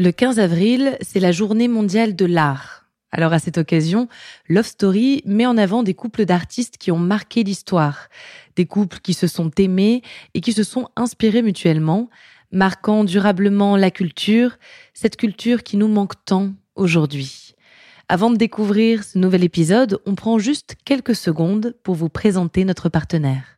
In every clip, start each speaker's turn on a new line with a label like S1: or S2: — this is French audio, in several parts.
S1: Le 15 avril, c'est la journée mondiale de l'art. Alors à cette occasion, Love Story met en avant des couples d'artistes qui ont marqué l'histoire, des couples qui se sont aimés et qui se sont inspirés mutuellement, marquant durablement la culture, cette culture qui nous manque tant aujourd'hui. Avant de découvrir ce nouvel épisode, on prend juste quelques secondes pour vous présenter notre partenaire.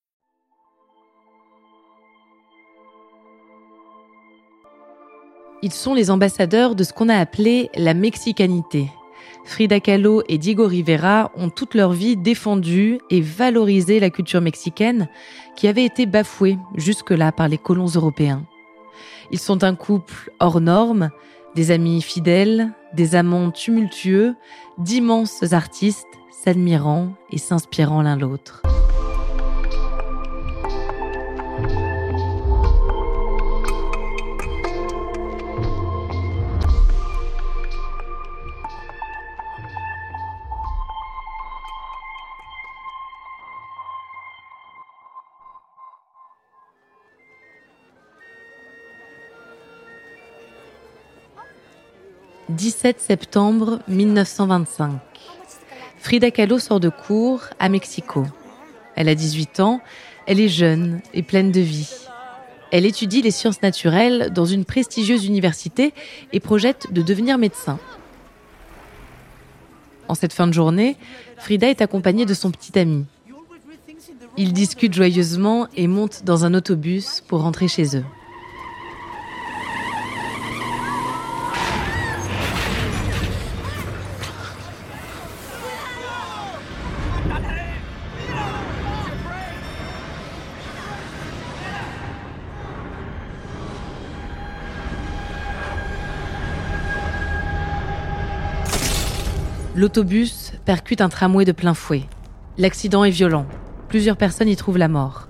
S1: Ils sont les ambassadeurs de ce qu'on a appelé la mexicanité. Frida Kahlo et Diego Rivera ont toute leur vie défendu et valorisé la culture mexicaine qui avait été bafouée jusque-là par les colons européens. Ils sont un couple hors norme, des amis fidèles, des amants tumultueux, d'immenses artistes s'admirant et s'inspirant l'un l'autre. 17 septembre 1925. Frida Kahlo sort de cours à Mexico. Elle a 18 ans, elle est jeune et pleine de vie. Elle étudie les sciences naturelles dans une prestigieuse université et projette de devenir médecin. En cette fin de journée, Frida est accompagnée de son petit ami. Ils discutent joyeusement et montent dans un autobus pour rentrer chez eux. L'autobus percute un tramway de plein fouet. L'accident est violent. Plusieurs personnes y trouvent la mort.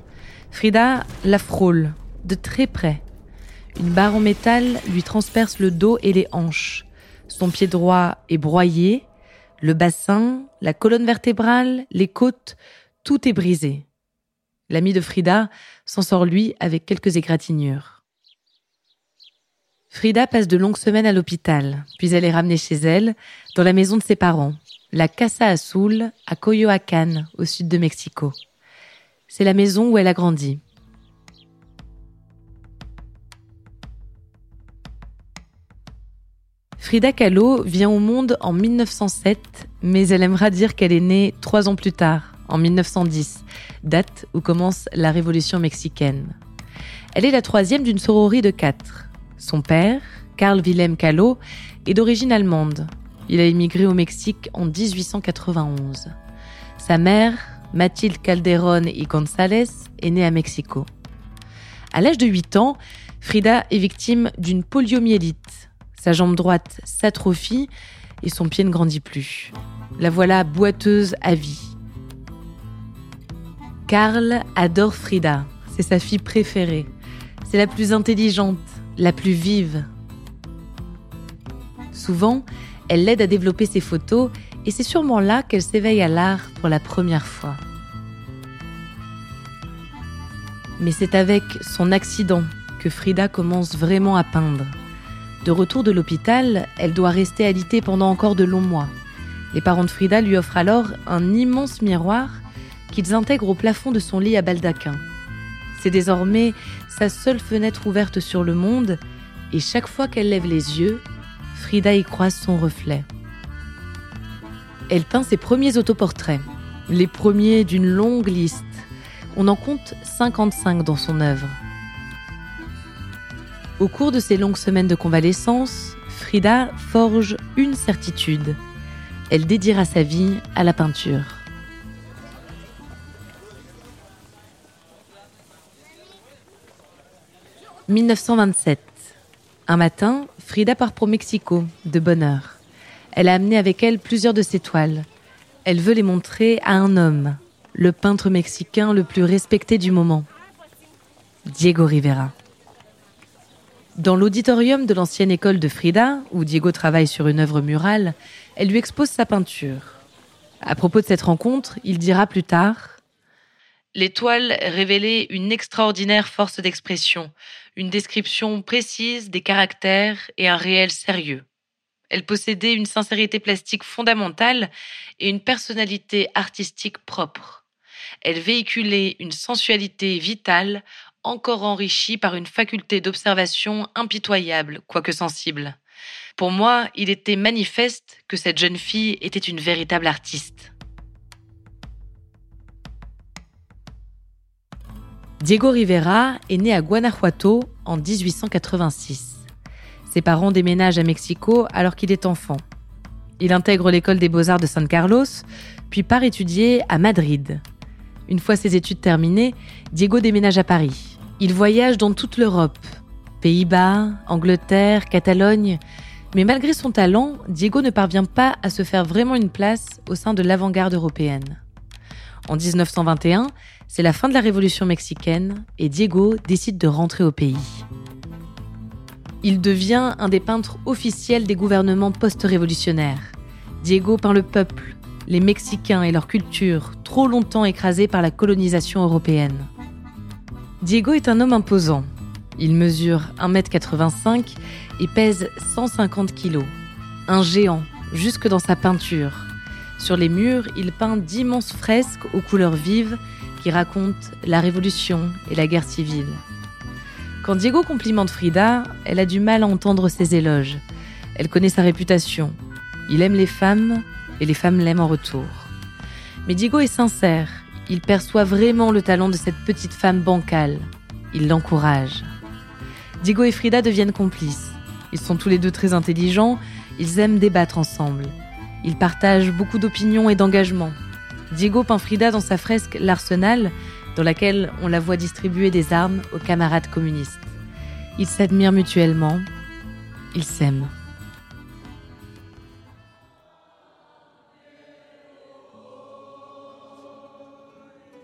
S1: Frida la frôle, de très près. Une barre en métal lui transperce le dos et les hanches. Son pied droit est broyé, le bassin, la colonne vertébrale, les côtes, tout est brisé. L'ami de Frida s'en sort lui avec quelques égratignures. Frida passe de longues semaines à l'hôpital, puis elle est ramenée chez elle, dans la maison de ses parents, la Casa Azul, à Coyoacán, au sud de Mexico. C'est la maison où elle a grandi. Frida Kahlo vient au monde en 1907, mais elle aimera dire qu'elle est née trois ans plus tard, en 1910, date où commence la révolution mexicaine. Elle est la troisième d'une sororie de quatre. Son père, Carl Wilhelm Kahlo, est d'origine allemande. Il a émigré au Mexique en 1891. Sa mère, Mathilde Calderón y González, est née à Mexico. À l'âge de 8 ans, Frida est victime d'une poliomyélite. Sa jambe droite s'atrophie et son pied ne grandit plus. La voilà boiteuse à vie. Carl adore Frida. C'est sa fille préférée. C'est la plus intelligente, la plus vive. Souvent, elle l'aide à développer ses photos et c'est sûrement là qu'elle s'éveille à l'art pour la première fois. Mais c'est avec son accident que Frida commence vraiment à peindre. De retour de l'hôpital, elle doit rester alitée pendant encore de longs mois. Les parents de Frida lui offrent alors un immense miroir qu'ils intègrent au plafond de son lit à baldaquin. C'est désormais sa seule fenêtre ouverte sur le monde, et chaque fois qu'elle lève les yeux, Frida y croise son reflet. Elle peint ses premiers autoportraits, les premiers d'une longue liste. On en compte 55 dans son œuvre. Au cours de ces longues semaines de convalescence, Frida forge une certitude. Elle dédiera sa vie à la peinture. « 1927. Un matin, Frida part pour Mexico, de bonne heure. Elle a amené avec elle plusieurs de ses toiles. Elle veut les montrer à un homme, le peintre mexicain le plus respecté du moment, Diego Rivera. Dans l'auditorium de l'ancienne école de Frida, où Diego travaille sur une œuvre murale, elle lui expose sa peinture. À propos de cette rencontre, il dira plus tard L'étoile révélait une extraordinaire force d'expression, une description précise des caractères et un réel sérieux. Elle possédait une sincérité plastique fondamentale et une personnalité artistique propre. Elle véhiculait une sensualité vitale encore enrichie par une faculté d'observation impitoyable, quoique sensible. Pour moi, il était manifeste que cette jeune fille était une véritable artiste. Diego Rivera est né à Guanajuato en 1886. Ses parents déménagent à Mexico alors qu'il est enfant. Il intègre l'école des beaux-arts de San Carlos, puis part étudier à Madrid. Une fois ses études terminées, Diego déménage à Paris. Il voyage dans toute l'Europe, Pays-Bas, Angleterre, Catalogne, mais malgré son talent, Diego ne parvient pas à se faire vraiment une place au sein de l'avant-garde européenne. En 1921, c'est la fin de la Révolution mexicaine et Diego décide de rentrer au pays. Il devient un des peintres officiels des gouvernements post-révolutionnaires. Diego peint le peuple, les Mexicains et leur culture, trop longtemps écrasés par la colonisation européenne. Diego est un homme imposant. Il mesure 1m85 et pèse 150 kg. Un géant, jusque dans sa peinture. Sur les murs, il peint d'immenses fresques aux couleurs vives qui raconte la révolution et la guerre civile. Quand Diego complimente Frida, elle a du mal à entendre ses éloges. Elle connaît sa réputation. Il aime les femmes et les femmes l'aiment en retour. Mais Diego est sincère. Il perçoit vraiment le talent de cette petite femme bancale. Il l'encourage. Diego et Frida deviennent complices. Ils sont tous les deux très intelligents. Ils aiment débattre ensemble. Ils partagent beaucoup d'opinions et d'engagements. Diego peint Frida dans sa fresque L'Arsenal, dans laquelle on la voit distribuer des armes aux camarades communistes. Ils s'admirent mutuellement, ils s'aiment.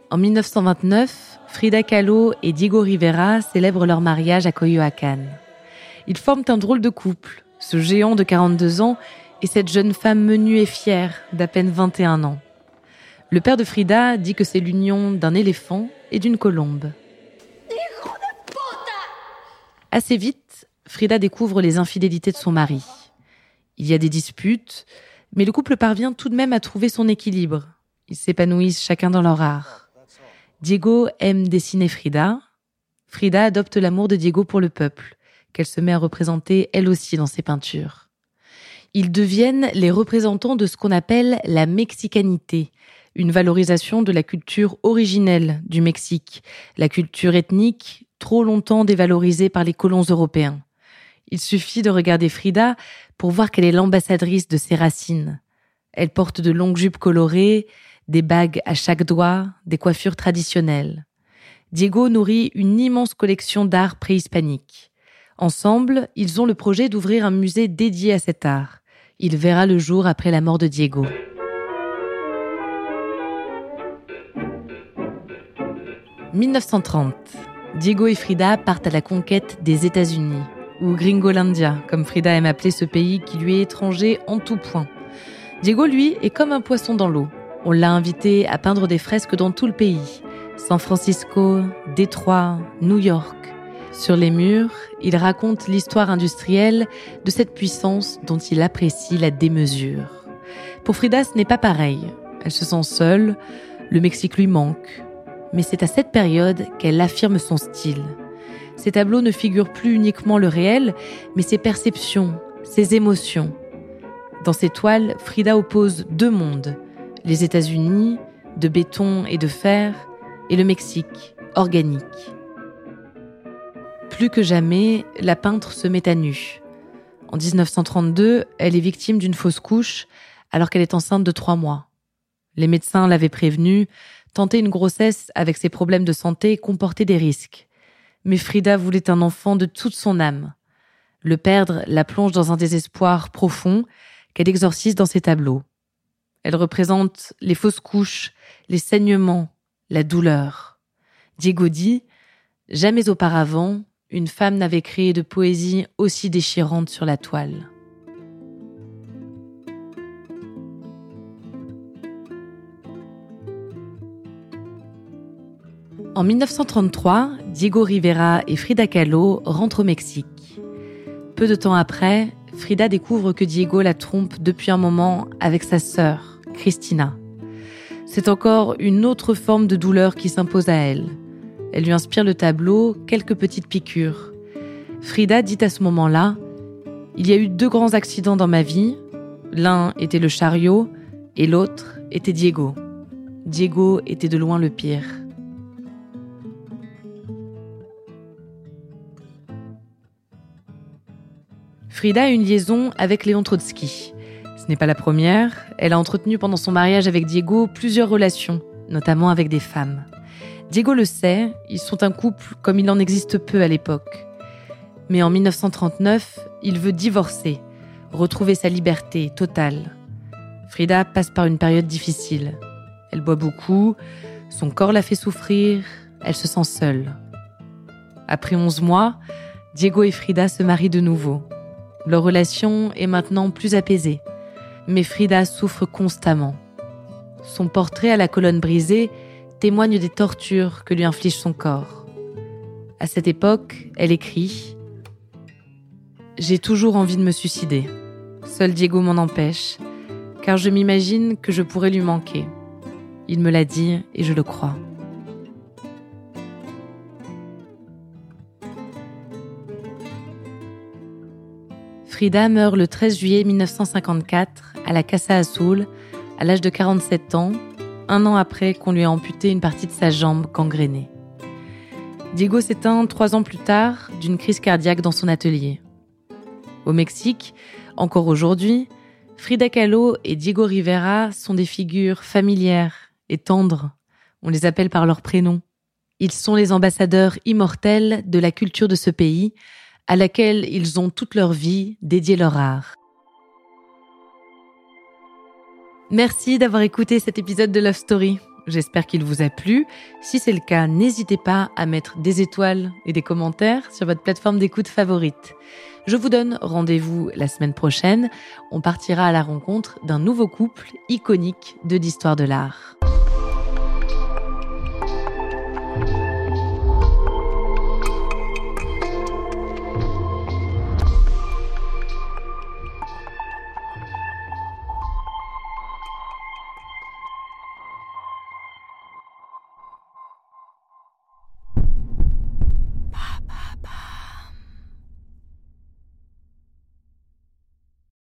S1: En 1929, Frida Kahlo et Diego Rivera célèbrent leur mariage à Coyoacán. Ils forment un drôle de couple, ce géant de 42 ans et cette jeune femme menue et fière d'à peine 21 ans. Le père de Frida dit que c'est l'union d'un éléphant et d'une colombe. Assez vite, Frida découvre les infidélités de son mari. Il y a des disputes, mais le couple parvient tout de même à trouver son équilibre. Ils s'épanouissent chacun dans leur art. Diego aime dessiner Frida. Frida adopte l'amour de Diego pour le peuple, qu'elle se met à représenter elle aussi dans ses peintures. Ils deviennent les représentants de ce qu'on appelle la mexicanité, une valorisation de la culture originelle du Mexique, la culture ethnique trop longtemps dévalorisée par les colons européens. Il suffit de regarder Frida pour voir qu'elle est l'ambassadrice de ses racines. Elle porte de longues jupes colorées, des bagues à chaque doigt, des coiffures traditionnelles. Diego nourrit une immense collection d'art préhispanique. Ensemble, ils ont le projet d'ouvrir un musée dédié à cet art. Il verra le jour après la mort de Diego. 1930. Diego et Frida partent à la conquête des États-Unis, ou Gringolandia, comme Frida aime appeler ce pays qui lui est étranger en tout point. Diego, lui, est comme un poisson dans l'eau. On l'a invité à peindre des fresques dans tout le pays. San Francisco, Détroit, New York. Sur les murs, il raconte l'histoire industrielle de cette puissance dont il apprécie la démesure. Pour Frida, ce n'est pas pareil. Elle se sent seule, le Mexique lui manque, Mais c'est à cette période qu'elle affirme son style. Ses tableaux ne figurent plus uniquement le réel, mais ses perceptions, ses émotions. Dans ses toiles, Frida oppose deux mondes, les États-Unis, de béton et de fer, et le Mexique, organique. Plus que jamais, la peintre se met à nu. En 1932, elle est victime d'une fausse couche alors qu'elle est enceinte de trois mois. Les médecins l'avaient prévenue, tenter une grossesse avec ses problèmes de santé comportait des risques. Mais Frida voulait un enfant de toute son âme. Le perdre la plonge dans un désespoir profond qu'elle exorcise dans ses tableaux. Elle représente les fausses couches, les saignements, la douleur. Diego dit Jamais auparavant, une femme n'avait créé de poésie aussi déchirante sur la toile. En 1933, Diego Rivera et Frida Kahlo rentrent au Mexique. Peu de temps après, Frida découvre que Diego la trompe depuis un moment avec sa sœur, Christina. C'est encore une autre forme de douleur qui s'impose à elle. Elle lui inspire le tableau quelques petites piqûres. Frida dit à ce moment-là Il y a eu deux grands accidents dans ma vie. L'un était le chariot et l'autre était Diego. Diego était de loin le pire. Frida a une liaison avec Léon Trotsky. Ce n'est pas la première, elle a entretenu pendant son mariage avec Diego plusieurs relations, notamment avec des femmes. Diego le sait, ils sont un couple comme il en existe peu à l'époque. Mais en 1939, il veut divorcer, retrouver sa liberté totale. Frida passe par une période difficile. Elle boit beaucoup, son corps la fait souffrir, elle se sent seule. Après 11 mois, Diego et Frida se marient de nouveau. Leur relation est maintenant plus apaisée. Mais Frida souffre constamment. Son portrait à la colonne brisée témoigne des tortures que lui inflige son corps. À cette époque, elle écrit J'ai toujours envie de me suicider. Seul Diego m'en empêche, car je m'imagine que je pourrais lui manquer. Il me l'a dit et je le crois. Frida meurt le 13 juillet 1954 à la Casa Azul, à l'âge de 47 ans, un an après qu'on lui a amputé une partie de sa jambe gangrénée. Diego s'éteint trois ans plus tard d'une crise cardiaque dans son atelier. Au Mexique, encore aujourd'hui, Frida Kahlo et Diego Rivera sont des figures familières et tendres. On les appelle par leur prénom. Ils sont les ambassadeurs immortels de la culture de ce pays, à laquelle ils ont toute leur vie dédié leur art. Merci d'avoir écouté cet épisode de Love Story. J'espère qu'il vous a plu. Si c'est le cas, n'hésitez pas à mettre des étoiles et des commentaires sur votre plateforme d'écoute favorite. Je vous donne rendez-vous la semaine prochaine. On partira à la rencontre d'un nouveau couple iconique de l'histoire de l'art.